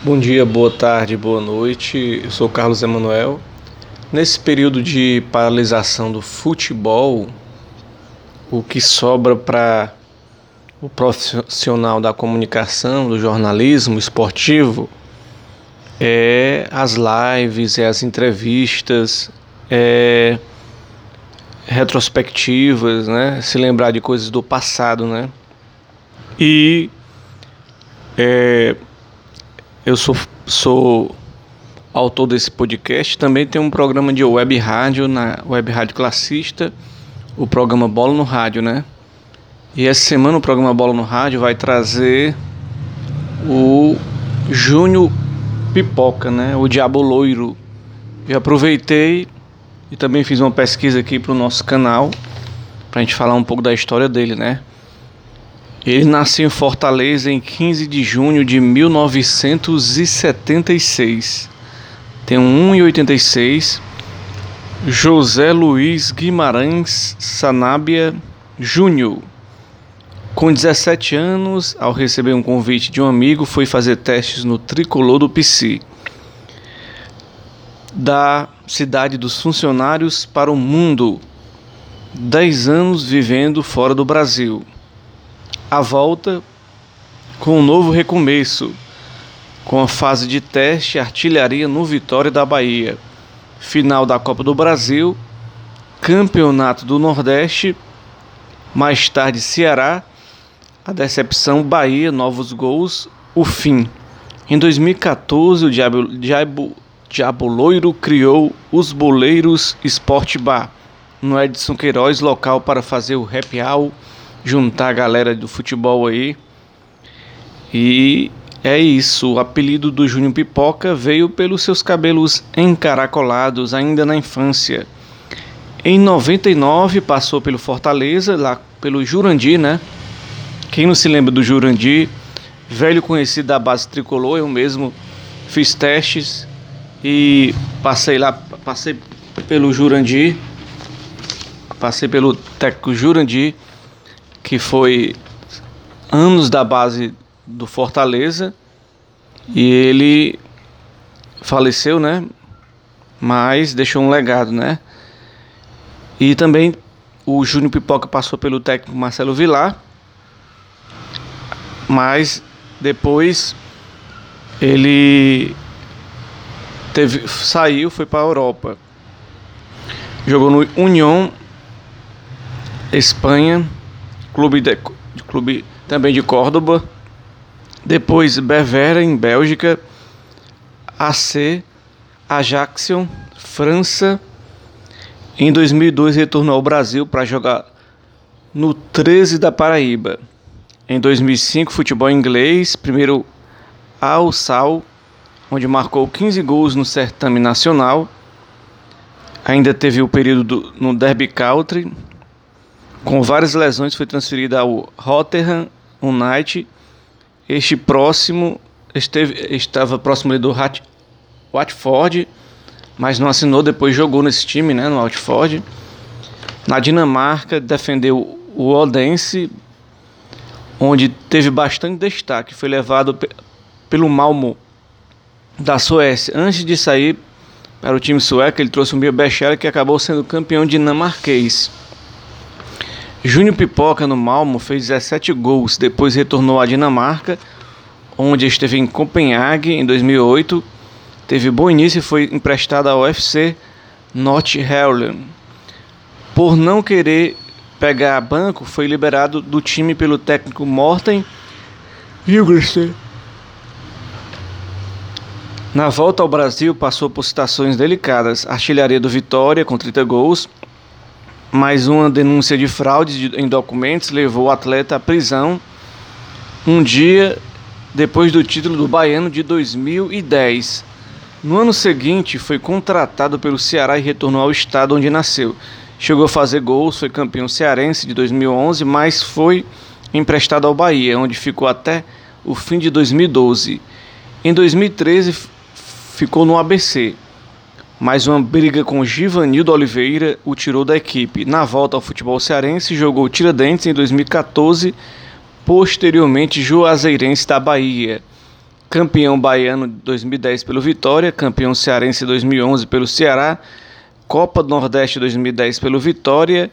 Bom dia, boa tarde, boa noite. Eu sou Carlos Emanuel. Nesse período de paralisação do futebol, o que sobra para o profissional da comunicação, do jornalismo esportivo, é as lives, é as entrevistas, é retrospectivas, né? Se lembrar de coisas do passado, né? E é, eu sou, sou autor desse podcast. Também tem um programa de web rádio na web rádio classista, o programa Bola no Rádio, né? E essa semana o programa Bola no Rádio vai trazer o Júnior Pipoca, né? O Diabo Loiro. E aproveitei e também fiz uma pesquisa aqui para o nosso canal para a gente falar um pouco da história dele, né? Ele nasceu em Fortaleza em 15 de junho de 1976. Tem 1,86. José Luiz Guimarães Sanabia Júnior. Com 17 anos, ao receber um convite de um amigo, foi fazer testes no tricolor do PC. Da cidade dos funcionários para o mundo. 10 anos vivendo fora do Brasil a volta com um novo recomeço, com a fase de teste artilharia no Vitória da Bahia, final da Copa do Brasil, Campeonato do Nordeste, mais tarde Ceará, a decepção Bahia, novos gols, o fim. Em 2014, o Diabo, Diabo, Diabo Loiro criou os Boleiros Sport Bar, no Edson Queiroz, local para fazer o happy hour juntar a galera do futebol aí. E é isso, o apelido do Júnior Pipoca veio pelos seus cabelos encaracolados ainda na infância. Em 99 passou pelo Fortaleza, lá pelo Jurandir, né? Quem não se lembra do Jurandir, velho conhecido da base tricolor, eu mesmo fiz testes e passei lá, passei pelo Jurandir, passei pelo técnico Jurandir que foi anos da base do Fortaleza e ele faleceu, né? Mas deixou um legado, né? E também o Júnior Pipoca passou pelo técnico Marcelo Vilar, mas depois ele teve saiu, foi para a Europa. Jogou no União Espanha clube, de, clube também de Córdoba, depois Bevera em Bélgica, AC, Ajaxion, França. Em 2002 retornou ao Brasil para jogar no 13 da Paraíba. Em 2005 futebol inglês, primeiro ao Sal, onde marcou 15 gols no certame nacional. Ainda teve o período do, no Derby Country, com várias lesões, foi transferido ao Rotterdam United. Este próximo esteve, estava próximo do Hat, Watford, mas não assinou. Depois jogou nesse time, né, no Watford. Na Dinamarca, defendeu o Odense, onde teve bastante destaque. Foi levado pelo Malmo da Suécia. Antes de sair para o time sueco, ele trouxe o Mia Bechera, que acabou sendo campeão dinamarquês. Júnior Pipoca no Malmo fez 17 gols, depois retornou à Dinamarca, onde esteve em Copenhague em 2008. Teve bom início e foi emprestado ao UFC North-Holland. Por não querer pegar banco, foi liberado do time pelo técnico Morten Hilgersen. Na volta ao Brasil, passou por situações delicadas. Artilharia do Vitória, com 30 gols, mais uma denúncia de fraude em documentos levou o atleta à prisão um dia depois do título do Baiano de 2010. No ano seguinte, foi contratado pelo Ceará e retornou ao estado onde nasceu. Chegou a fazer gols, foi campeão cearense de 2011, mas foi emprestado ao Bahia, onde ficou até o fim de 2012. Em 2013, ficou no ABC mas uma briga com Givanildo Oliveira o tirou da equipe. Na volta ao futebol cearense, jogou Tiradentes em 2014, posteriormente Juazeirense da Bahia. campeão baiano 2010 pelo Vitória, campeão cearense 2011 pelo Ceará, Copa do Nordeste 2010 pelo Vitória,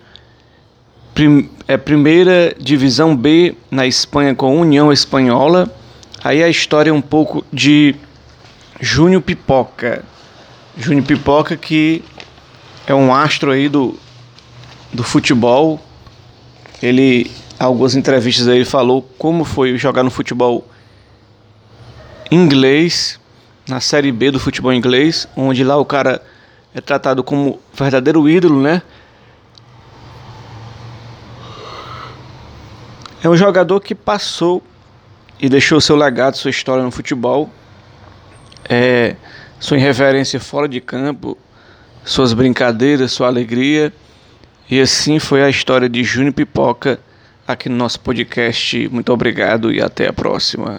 prim, é, primeira divisão B na Espanha com União Espanhola. Aí a história é um pouco de Júnior Pipoca. Júnior Pipoca que é um astro aí do, do futebol. Ele, algumas entrevistas aí, falou como foi jogar no futebol inglês, na Série B do futebol inglês, onde lá o cara é tratado como verdadeiro ídolo, né? É um jogador que passou e deixou seu legado, sua história no futebol, é, sua irreverência fora de campo, suas brincadeiras, sua alegria. E assim foi a história de Júnior Pipoca aqui no nosso podcast. Muito obrigado e até a próxima.